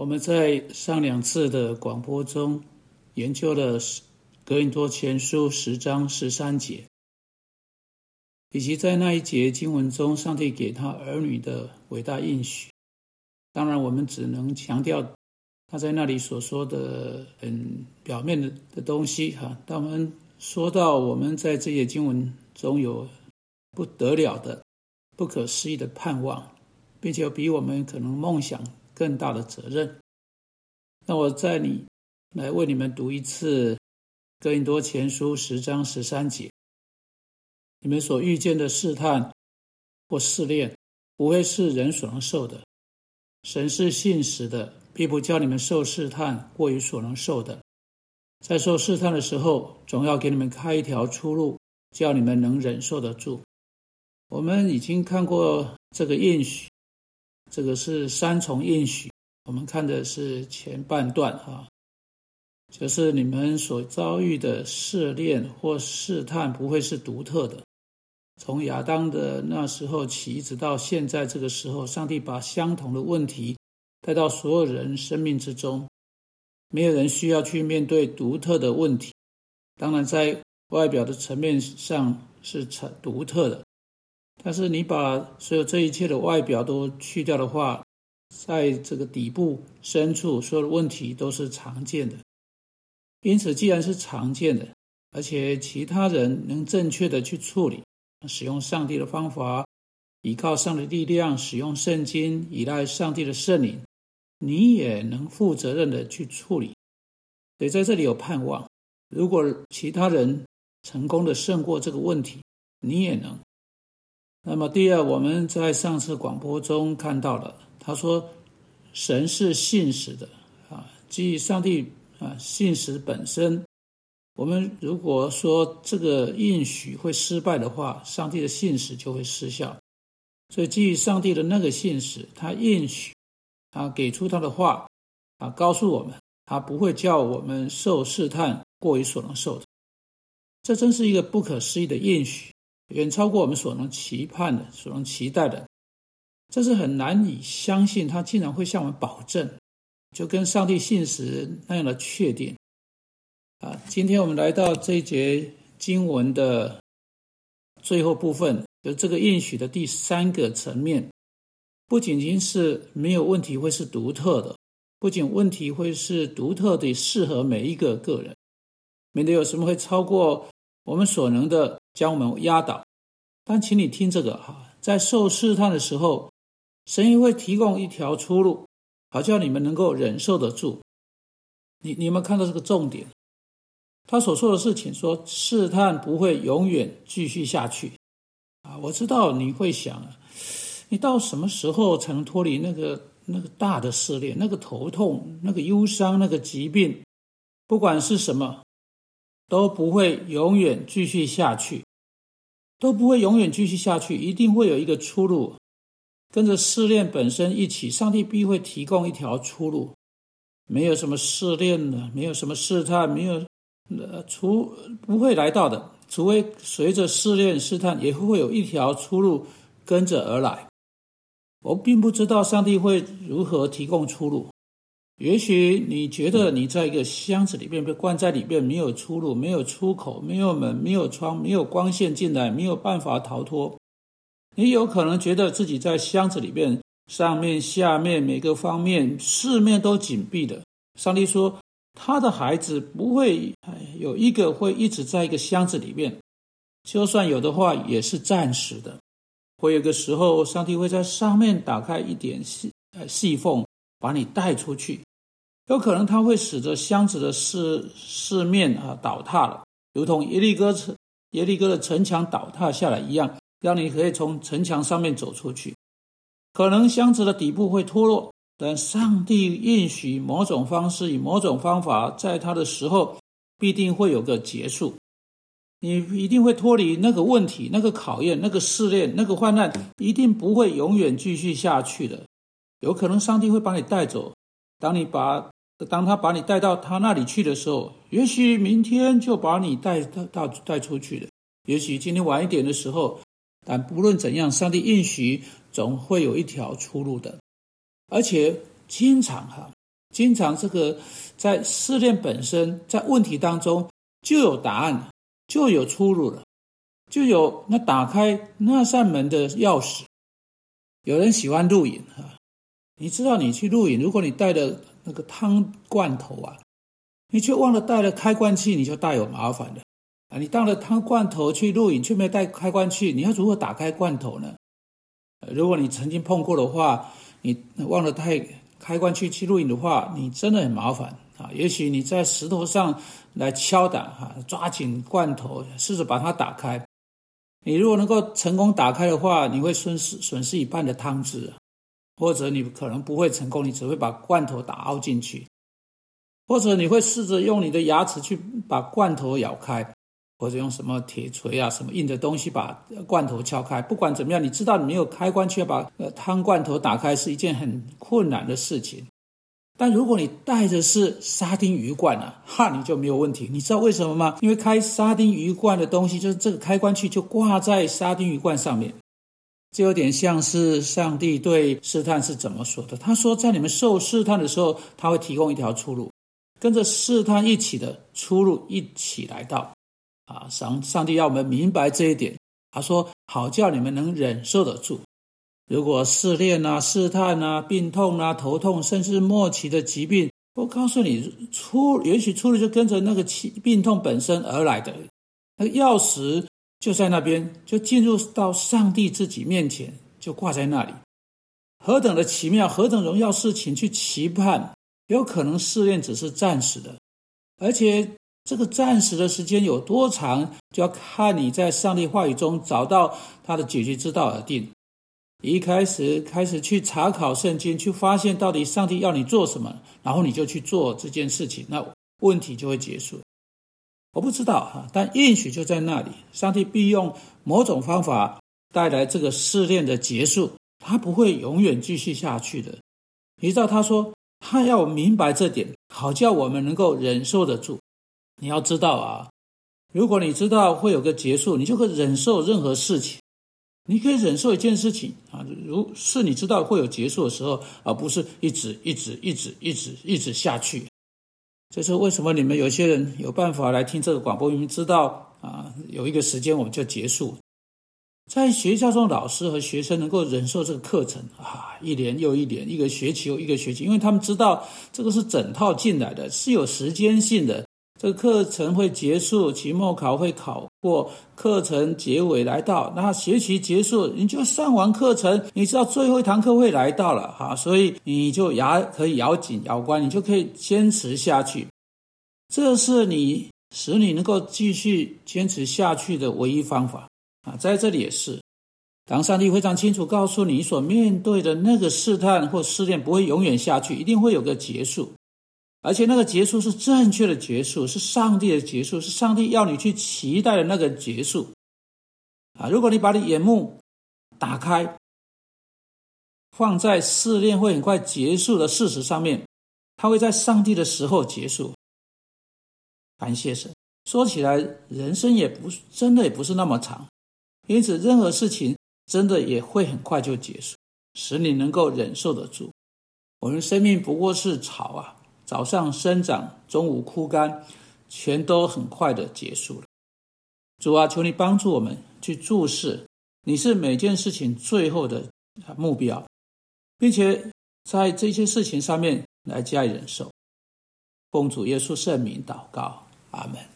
我们在上两次的广播中研究了《格林多前书》十章十三节，以及在那一节经文中，上帝给他儿女的伟大应许。当然，我们只能强调他在那里所说的很表面的的东西哈。当我们说到我们在这些经文中有不得了的、不可思议的盼望，并且比我们可能梦想更大的责任，那我在你来为你们读一次《哥林多前书》十章十三节：你们所遇见的试探或试炼，不会是人所能受的；神是信实的，必不叫你们受试探过于所能受的。在受试探的时候，总要给你们开一条出路，叫你们能忍受得住。我们已经看过这个应许，这个是三重应许。我们看的是前半段哈，就是你们所遭遇的试炼或试探不会是独特的。从亚当的那时候起，一直到现在这个时候，上帝把相同的问题带到所有人生命之中。没有人需要去面对独特的问题，当然在外表的层面上是成独特的，但是你把所有这一切的外表都去掉的话，在这个底部深处，所有的问题都是常见的。因此，既然是常见的，而且其他人能正确的去处理，使用上帝的方法，依靠上帝力量，使用圣经，依赖上帝的圣灵。你也能负责任的去处理，所以在这里有盼望。如果其他人成功的胜过这个问题，你也能。那么第二，我们在上次广播中看到了，他说神是信实的啊，即上帝啊信实本身。我们如果说这个应许会失败的话，上帝的信实就会失效。所以基于上帝的那个信实，他应许。他给出他的话，啊，告诉我们，他不会叫我们受试探过于所能受的。这真是一个不可思议的应许，远超过我们所能期盼的、所能期待的。这是很难以相信，他竟然会向我们保证，就跟上帝信实那样的确定。啊，今天我们来到这一节经文的最后部分，就这个应许的第三个层面。不仅仅是没有问题会是独特的，不仅问题会是独特的适合每一个个人，免得有什么会超过我们所能的将我们压倒。但请你听这个哈，在受试探的时候，神也会提供一条出路，好叫你们能够忍受得住。你你们看到这个重点，他所说的事情说试探不会永远继续下去啊！我知道你会想。你到什么时候才能脱离那个那个大的试炼、那个头痛、那个忧伤、那个疾病？不管是什么，都不会永远继续下去，都不会永远继续下去，一定会有一个出路。跟着试炼本身一起，上帝必会提供一条出路。没有什么试炼的，没有什么试探，没有呃，除不会来到的，除非随着试炼试探，也会有一条出路跟着而来。我并不知道上帝会如何提供出路。也许你觉得你在一个箱子里面被关在里面，没有出路，没有出口，没有门，没有窗，没有光线进来，没有办法逃脱。你有可能觉得自己在箱子里面，上面、下面每个方面四面都紧闭的。上帝说，他的孩子不会有一个会一直在一个箱子里面，就算有的话，也是暂时的。会有个时候，上帝会在上面打开一点细呃细缝，把你带出去。有可能它会使得箱子的四四面啊倒塌了，如同耶利哥城耶利哥的城墙倒塌下来一样，让你可以从城墙上面走出去。可能箱子的底部会脱落，但上帝允许某种方式以某种方法，在他的时候必定会有个结束。你一定会脱离那个问题、那个考验、那个试炼、那个患难，一定不会永远继续下去的。有可能上帝会把你带走。当你把当他把你带到他那里去的时候，也许明天就把你带到带出去了。也许今天晚一点的时候，但不论怎样，上帝应许总会有一条出路的。而且经常哈，经常这个在试炼本身，在问题当中就有答案，就有出路了，就有那打开那扇门的钥匙。有人喜欢露营啊，你知道你去露营，如果你带的那个汤罐头啊，你却忘了带了开关器，你就大有麻烦了啊！你当了汤罐头去录影，却没有带开关器，你要如何打开罐头呢？如果你曾经碰过的话，你忘了带开关器去录影的话，你真的很麻烦啊！也许你在石头上来敲打哈，抓紧罐头，试着把它打开。你如果能够成功打开的话，你会损失损失一半的汤汁，或者你可能不会成功，你只会把罐头打凹进去，或者你会试着用你的牙齿去把罐头咬开，或者用什么铁锤啊、什么硬的东西把罐头敲开。不管怎么样，你知道你没有开关却把呃汤罐头打开是一件很困难的事情。但如果你带的是沙丁鱼罐呢，哈，你就没有问题。你知道为什么吗？因为开沙丁鱼罐的东西，就是这个开关器就挂在沙丁鱼罐上面。这有点像是上帝对试探是怎么说的？他说，在你们受试探的时候，他会提供一条出路，跟着试探一起的出路一起来到。啊，上上帝要我们明白这一点。他说，好叫你们能忍受得住。如果试炼啊、试探啊、病痛啊、头痛，甚至末期的疾病，我告诉你，出也许出路就跟着那个病痛本身而来的，那个钥匙就在那边，就进入到上帝自己面前，就挂在那里。何等的奇妙，何等荣耀事情去期盼，有可能试炼只是暂时的，而且这个暂时的时间有多长，就要看你在上帝话语中找到他的解决之道而定。一开始开始去查考圣经，去发现到底上帝要你做什么，然后你就去做这件事情，那问题就会结束。我不知道哈，但应许就在那里。上帝必用某种方法带来这个试炼的结束，他不会永远继续下去的。你知道他说他要明白这点，好叫我们能够忍受得住。你要知道啊，如果你知道会有个结束，你就会忍受任何事情。你可以忍受一件事情啊，如是你知道会有结束的时候，而不是一直一直一直一直一直下去。这是为什么你们有些人有办法来听这个广播，明明知道啊，有一个时间我们就结束。在学校中，老师和学生能够忍受这个课程啊，一年又一年，一个学期又一个学期，因为他们知道这个是整套进来的，是有时间性的。这个课程会结束，期末考会考过，课程结尾来到，那学期结束，你就上完课程，你知道最后一堂课会来到了哈，所以你就牙可以咬紧咬关，你就可以坚持下去。这是你使你能够继续坚持下去的唯一方法啊！在这里也是，当上帝非常清楚告诉你所面对的那个试探或试炼不会永远下去，一定会有个结束。而且那个结束是正确的结束，是上帝的结束，是上帝要你去期待的那个结束。啊，如果你把你眼目打开，放在试炼会很快结束的事实上面，它会在上帝的时候结束。感谢神。说起来，人生也不真的也不是那么长，因此任何事情真的也会很快就结束，使你能够忍受得住。我们生命不过是草啊。早上生长，中午枯干，全都很快的结束了。主啊，求你帮助我们去注视，你是每件事情最后的目标，并且在这些事情上面来加以忍受。奉主耶稣圣名祷告，阿门。